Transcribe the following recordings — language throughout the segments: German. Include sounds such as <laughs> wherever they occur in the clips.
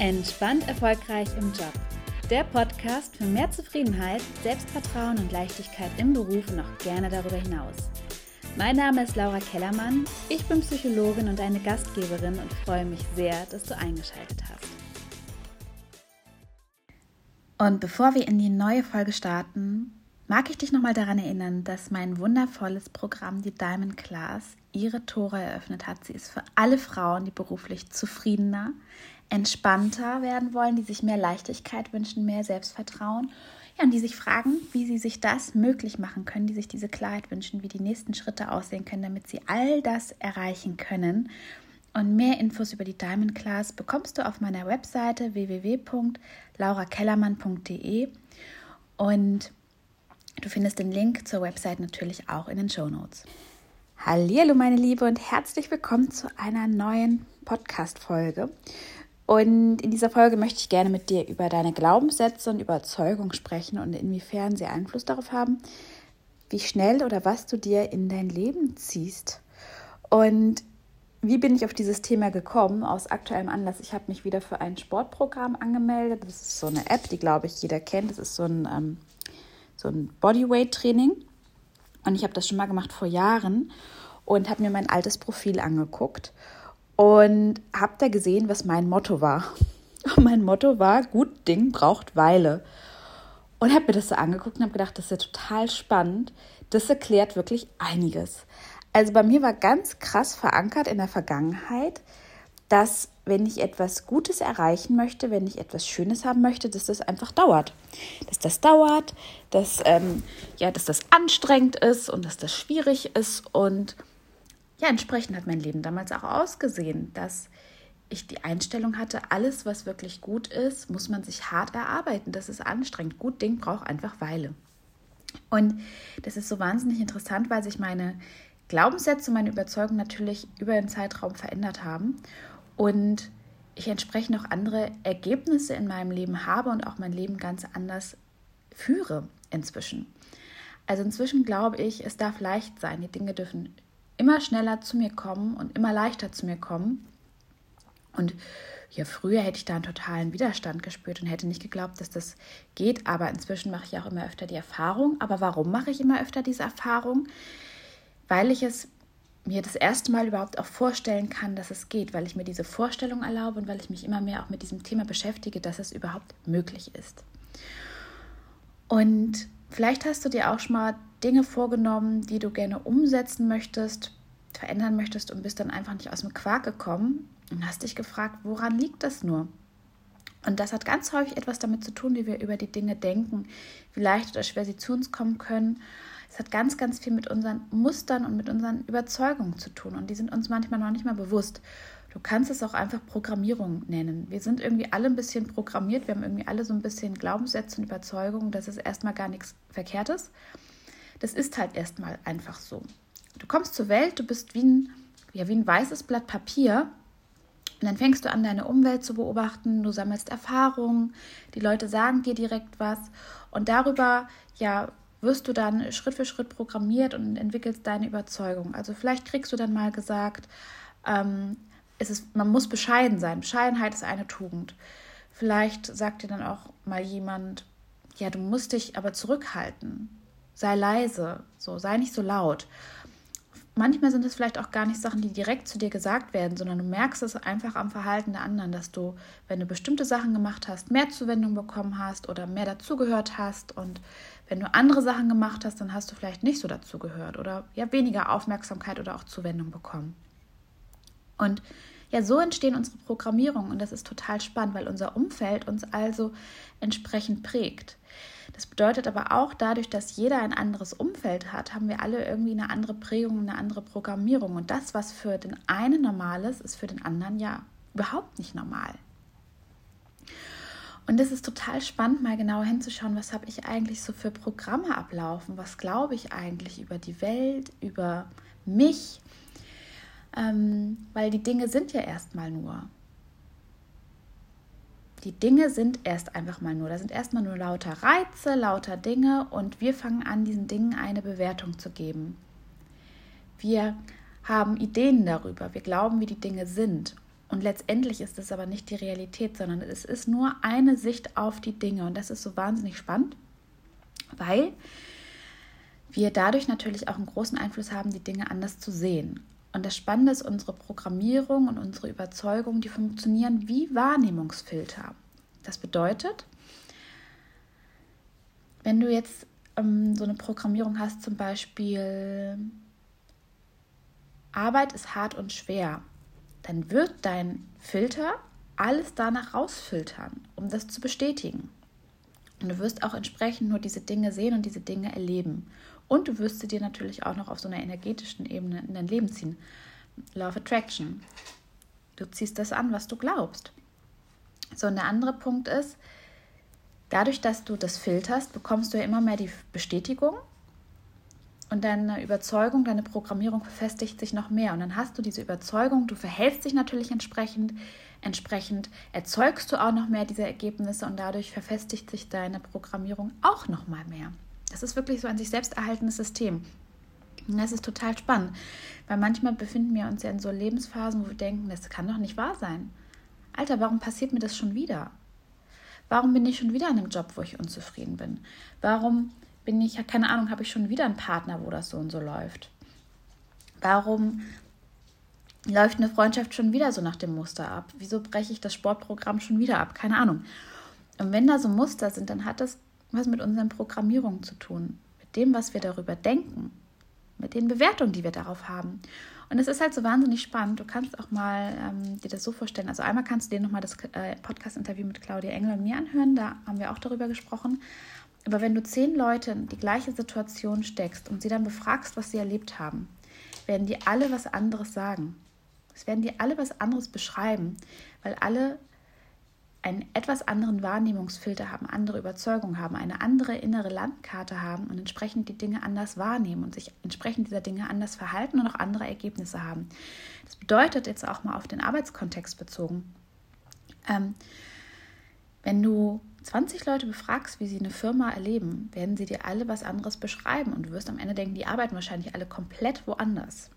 Entspannt erfolgreich im Job. Der Podcast für mehr Zufriedenheit, Selbstvertrauen und Leichtigkeit im Beruf und auch gerne darüber hinaus. Mein Name ist Laura Kellermann, ich bin Psychologin und eine Gastgeberin und freue mich sehr, dass du eingeschaltet hast. Und bevor wir in die neue Folge starten, mag ich dich nochmal daran erinnern, dass mein wundervolles Programm, die Diamond Class, ihre Tore eröffnet hat. Sie ist für alle Frauen, die beruflich zufriedener, entspannter werden wollen, die sich mehr Leichtigkeit wünschen, mehr Selbstvertrauen ja, und die sich fragen, wie sie sich das möglich machen können, die sich diese Klarheit wünschen, wie die nächsten Schritte aussehen können, damit sie all das erreichen können. Und mehr Infos über die Diamond Class bekommst du auf meiner Webseite www.laurakellermann.de und du findest den Link zur Website natürlich auch in den Show Notes. Hallo meine Liebe und herzlich willkommen zu einer neuen Podcast Folge. Und in dieser Folge möchte ich gerne mit dir über deine Glaubenssätze und Überzeugung sprechen und inwiefern sie Einfluss darauf haben, wie schnell oder was du dir in dein Leben ziehst. Und wie bin ich auf dieses Thema gekommen? Aus aktuellem Anlass. Ich habe mich wieder für ein Sportprogramm angemeldet. Das ist so eine App, die, glaube ich, jeder kennt. Das ist so ein, ähm, so ein Bodyweight-Training. Und ich habe das schon mal gemacht vor Jahren und habe mir mein altes Profil angeguckt und habe da gesehen, was mein Motto war. <laughs> Und mein Motto war, gut Ding braucht Weile. Und habe mir das so angeguckt und habe gedacht, das ist ja total spannend. Das erklärt wirklich einiges. Also bei mir war ganz krass verankert in der Vergangenheit, dass wenn ich etwas Gutes erreichen möchte, wenn ich etwas Schönes haben möchte, dass das einfach dauert. Dass das dauert, dass, ähm, ja, dass das anstrengend ist und dass das schwierig ist und ja, entsprechend hat mein Leben damals auch ausgesehen, dass ich die Einstellung hatte, alles, was wirklich gut ist, muss man sich hart erarbeiten. Das ist anstrengend. Gut Ding braucht einfach Weile. Und das ist so wahnsinnig interessant, weil sich meine Glaubenssätze, meine Überzeugungen natürlich über den Zeitraum verändert haben und ich entsprechend auch andere Ergebnisse in meinem Leben habe und auch mein Leben ganz anders führe inzwischen. Also inzwischen glaube ich, es darf leicht sein. Die Dinge dürfen immer schneller zu mir kommen und immer leichter zu mir kommen. Und ja, früher hätte ich da einen totalen Widerstand gespürt und hätte nicht geglaubt, dass das geht. Aber inzwischen mache ich auch immer öfter die Erfahrung. Aber warum mache ich immer öfter diese Erfahrung? Weil ich es mir das erste Mal überhaupt auch vorstellen kann, dass es geht, weil ich mir diese Vorstellung erlaube und weil ich mich immer mehr auch mit diesem Thema beschäftige, dass es überhaupt möglich ist. Und vielleicht hast du dir auch schon mal Dinge vorgenommen, die du gerne umsetzen möchtest, verändern möchtest und bist dann einfach nicht aus dem Quark gekommen und hast dich gefragt, woran liegt das nur? Und das hat ganz häufig etwas damit zu tun, wie wir über die Dinge denken, wie leicht oder schwer sie zu uns kommen können. Es hat ganz, ganz viel mit unseren Mustern und mit unseren Überzeugungen zu tun. Und die sind uns manchmal noch nicht mal bewusst. Du kannst es auch einfach Programmierung nennen. Wir sind irgendwie alle ein bisschen programmiert. Wir haben irgendwie alle so ein bisschen Glaubenssätze und Überzeugungen. Das ist erstmal gar nichts Verkehrtes. Das ist halt erstmal einfach so. Du kommst zur Welt, du bist wie ein, ja, wie ein weißes Blatt Papier. Und dann fängst du an, deine Umwelt zu beobachten, du sammelst Erfahrungen, die Leute sagen dir direkt was. Und darüber, ja, wirst du dann Schritt für Schritt programmiert und entwickelst deine Überzeugung. Also vielleicht kriegst du dann mal gesagt, ähm, es ist, man muss bescheiden sein. Bescheidenheit ist eine Tugend. Vielleicht sagt dir dann auch mal jemand, ja, du musst dich aber zurückhalten sei leise, so, sei nicht so laut. Manchmal sind es vielleicht auch gar nicht Sachen, die direkt zu dir gesagt werden, sondern du merkst es einfach am Verhalten der anderen, dass du, wenn du bestimmte Sachen gemacht hast, mehr Zuwendung bekommen hast oder mehr dazugehört hast. Und wenn du andere Sachen gemacht hast, dann hast du vielleicht nicht so dazugehört oder ja weniger Aufmerksamkeit oder auch Zuwendung bekommen. Und ja, so entstehen unsere Programmierungen und das ist total spannend, weil unser Umfeld uns also entsprechend prägt. Das bedeutet aber auch, dadurch, dass jeder ein anderes Umfeld hat, haben wir alle irgendwie eine andere Prägung, eine andere Programmierung. Und das, was für den einen normal ist, ist für den anderen ja überhaupt nicht normal. Und es ist total spannend, mal genauer hinzuschauen, was habe ich eigentlich so für Programme ablaufen, was glaube ich eigentlich über die Welt, über mich, ähm, weil die Dinge sind ja erstmal nur. Die Dinge sind erst einfach mal nur. Da sind erstmal nur lauter Reize, lauter Dinge und wir fangen an, diesen Dingen eine Bewertung zu geben. Wir haben Ideen darüber, wir glauben, wie die Dinge sind. Und letztendlich ist es aber nicht die Realität, sondern es ist nur eine Sicht auf die Dinge. Und das ist so wahnsinnig spannend, weil wir dadurch natürlich auch einen großen Einfluss haben, die Dinge anders zu sehen. Und das Spannende ist, unsere Programmierung und unsere Überzeugung, die funktionieren wie Wahrnehmungsfilter. Das bedeutet, wenn du jetzt ähm, so eine Programmierung hast, zum Beispiel Arbeit ist hart und schwer, dann wird dein Filter alles danach rausfiltern, um das zu bestätigen. Und du wirst auch entsprechend nur diese Dinge sehen und diese Dinge erleben. Und du wirst sie dir natürlich auch noch auf so einer energetischen Ebene in dein Leben ziehen. Love Attraction. Du ziehst das an, was du glaubst. So, und der andere Punkt ist, dadurch, dass du das filterst, bekommst du ja immer mehr die Bestätigung und deine Überzeugung, deine Programmierung verfestigt sich noch mehr. Und dann hast du diese Überzeugung, du verhältst dich natürlich entsprechend, entsprechend erzeugst du auch noch mehr diese Ergebnisse und dadurch verfestigt sich deine Programmierung auch noch mal mehr. Das ist wirklich so ein sich selbst erhaltenes System. Und das ist total spannend, weil manchmal befinden wir uns ja in so Lebensphasen, wo wir denken, das kann doch nicht wahr sein. Alter, warum passiert mir das schon wieder? Warum bin ich schon wieder an einem Job, wo ich unzufrieden bin? Warum bin ich, keine Ahnung, habe ich schon wieder einen Partner, wo das so und so läuft? Warum läuft eine Freundschaft schon wieder so nach dem Muster ab? Wieso breche ich das Sportprogramm schon wieder ab? Keine Ahnung. Und wenn da so Muster sind, dann hat das was mit unseren Programmierungen zu tun, mit dem, was wir darüber denken, mit den Bewertungen, die wir darauf haben. Und es ist halt so wahnsinnig spannend. Du kannst auch mal ähm, dir das so vorstellen. Also einmal kannst du dir nochmal das äh, Podcast-Interview mit Claudia Engel und mir anhören. Da haben wir auch darüber gesprochen. Aber wenn du zehn Leute in die gleiche Situation steckst und sie dann befragst, was sie erlebt haben, werden die alle was anderes sagen. Es werden die alle was anderes beschreiben, weil alle einen etwas anderen Wahrnehmungsfilter haben, andere Überzeugungen haben, eine andere innere Landkarte haben und entsprechend die Dinge anders wahrnehmen und sich entsprechend dieser Dinge anders verhalten und auch andere Ergebnisse haben. Das bedeutet jetzt auch mal auf den Arbeitskontext bezogen. Ähm, wenn du 20 Leute befragst, wie sie eine Firma erleben, werden sie dir alle was anderes beschreiben und du wirst am Ende denken, die arbeiten wahrscheinlich alle komplett woanders.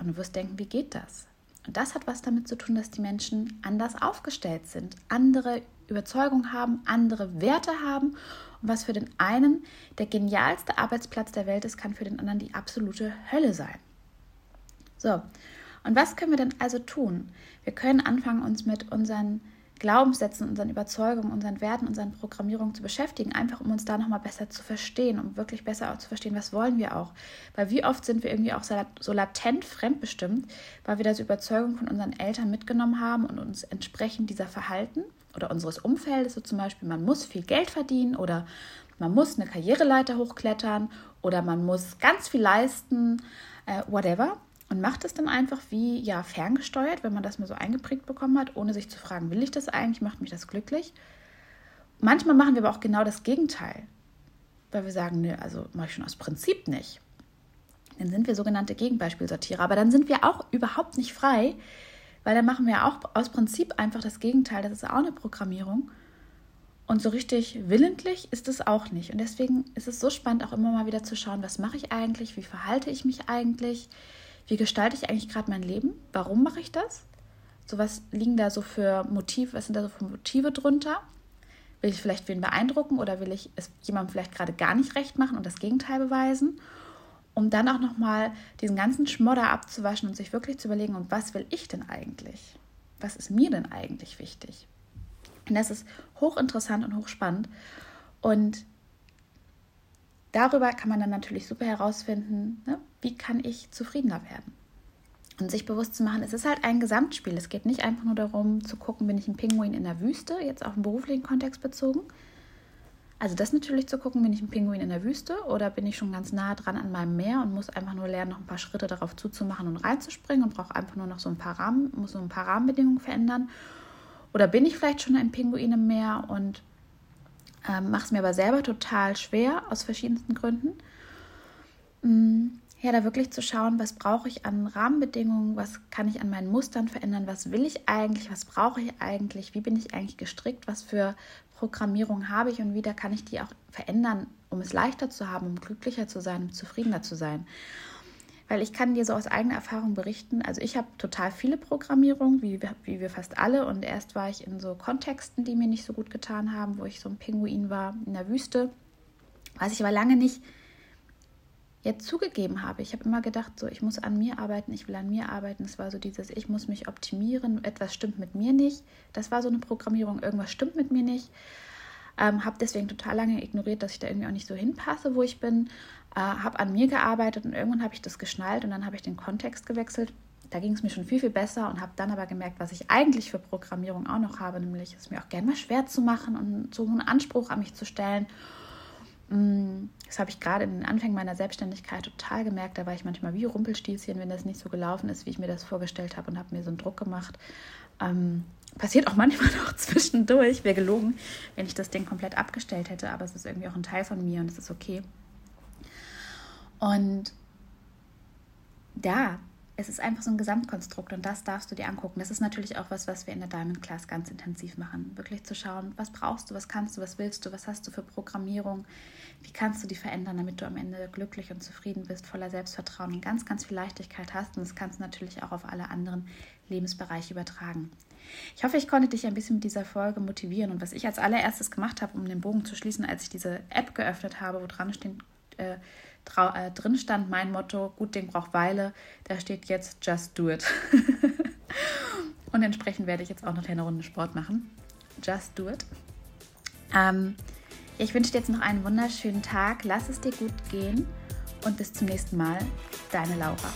Und du wirst denken, wie geht das? Und das hat was damit zu tun, dass die Menschen anders aufgestellt sind, andere Überzeugungen haben, andere Werte haben. Und was für den einen der genialste Arbeitsplatz der Welt ist, kann für den anderen die absolute Hölle sein. So, und was können wir denn also tun? Wir können anfangen, uns mit unseren Glaubenssätzen, unseren Überzeugungen, unseren Werten, unseren Programmierungen zu beschäftigen, einfach um uns da nochmal besser zu verstehen, um wirklich besser auch zu verstehen, was wollen wir auch. Weil wie oft sind wir irgendwie auch so latent fremdbestimmt, weil wir diese Überzeugung von unseren Eltern mitgenommen haben und uns entsprechend dieser Verhalten oder unseres Umfeldes, so zum Beispiel, man muss viel Geld verdienen oder man muss eine Karriereleiter hochklettern oder man muss ganz viel leisten, äh, whatever und macht es dann einfach wie ja ferngesteuert, wenn man das mal so eingeprägt bekommen hat, ohne sich zu fragen, will ich das eigentlich, macht mich das glücklich? Manchmal machen wir aber auch genau das Gegenteil, weil wir sagen, nö, also mache ich schon aus Prinzip nicht. Dann sind wir sogenannte Gegenbeispielsortierer, aber dann sind wir auch überhaupt nicht frei, weil dann machen wir auch aus Prinzip einfach das Gegenteil. Das ist auch eine Programmierung. Und so richtig willentlich ist es auch nicht. Und deswegen ist es so spannend, auch immer mal wieder zu schauen, was mache ich eigentlich, wie verhalte ich mich eigentlich, wie gestalte ich eigentlich gerade mein Leben? Warum mache ich das? So was liegen da so für Motive, was sind da so für Motive drunter? Will ich vielleicht wen beeindrucken oder will ich es jemandem vielleicht gerade gar nicht recht machen und das Gegenteil beweisen? Um dann auch nochmal diesen ganzen Schmodder abzuwaschen und sich wirklich zu überlegen, und was will ich denn eigentlich? Was ist mir denn eigentlich wichtig? Und das ist hochinteressant und hochspannend. Und darüber kann man dann natürlich super herausfinden, ne, wie kann ich zufriedener werden. Und sich bewusst zu machen, es ist halt ein Gesamtspiel. Es geht nicht einfach nur darum zu gucken, bin ich ein Pinguin in der Wüste, jetzt auf den beruflichen Kontext bezogen. Also das natürlich zu gucken, bin ich ein Pinguin in der Wüste oder bin ich schon ganz nah dran an meinem Meer und muss einfach nur lernen, noch ein paar Schritte darauf zuzumachen und reinzuspringen und brauche einfach nur noch so ein paar Rahmen, muss so ein paar Rahmenbedingungen verändern. Oder bin ich vielleicht schon ein Pinguin im Meer und ähm, Mache es mir aber selber total schwer, aus verschiedensten Gründen. Mm, ja, da wirklich zu schauen, was brauche ich an Rahmenbedingungen, was kann ich an meinen Mustern verändern, was will ich eigentlich, was brauche ich eigentlich, wie bin ich eigentlich gestrickt, was für Programmierung habe ich und wie da kann ich die auch verändern, um es leichter zu haben, um glücklicher zu sein, um zufriedener zu sein. weil ich kann dir so aus eigener Erfahrung berichten. Also ich habe total viele Programmierungen, wie, wie wir fast alle. Und erst war ich in so Kontexten, die mir nicht so gut getan haben, wo ich so ein Pinguin war in der Wüste. Was ich aber lange nicht jetzt zugegeben habe. Ich habe immer gedacht, so, ich muss an mir arbeiten, ich will an mir arbeiten. Es war so dieses, ich muss mich optimieren, etwas stimmt mit mir nicht. Das war so eine Programmierung, irgendwas stimmt mit mir nicht. Ähm, habe deswegen total lange ignoriert, dass ich da irgendwie auch nicht so hinpasse, wo ich bin. Äh, habe an mir gearbeitet und irgendwann habe ich das geschnallt und dann habe ich den Kontext gewechselt. Da ging es mir schon viel, viel besser und habe dann aber gemerkt, was ich eigentlich für Programmierung auch noch habe, nämlich es mir auch gerne mal schwer zu machen und so einen Anspruch an mich zu stellen. Mm, das habe ich gerade in den Anfängen meiner Selbstständigkeit total gemerkt. Da war ich manchmal wie Rumpelstilzchen, wenn das nicht so gelaufen ist, wie ich mir das vorgestellt habe und habe mir so einen Druck gemacht. Ähm, passiert auch manchmal <laughs> noch zwischendurch. Wäre gelogen, wenn ich das Ding komplett abgestellt hätte, aber es ist irgendwie auch ein Teil von mir und es ist okay. Und ja, es ist einfach so ein Gesamtkonstrukt und das darfst du dir angucken. Das ist natürlich auch was, was wir in der Diamond Class ganz intensiv machen. Wirklich zu schauen, was brauchst du, was kannst du, was willst du, was hast du für Programmierung, wie kannst du die verändern, damit du am Ende glücklich und zufrieden bist, voller Selbstvertrauen und ganz, ganz viel Leichtigkeit hast. Und das kannst du natürlich auch auf alle anderen Lebensbereiche übertragen. Ich hoffe, ich konnte dich ein bisschen mit dieser Folge motivieren. Und was ich als allererstes gemacht habe, um den Bogen zu schließen, als ich diese App geöffnet habe, wo dran steht, äh, äh, drin stand mein Motto, gut Ding braucht Weile, da steht jetzt Just Do It. <laughs> und entsprechend werde ich jetzt auch noch eine Runde Sport machen. Just Do It. Ähm, ich wünsche dir jetzt noch einen wunderschönen Tag, lass es dir gut gehen und bis zum nächsten Mal, deine Laura.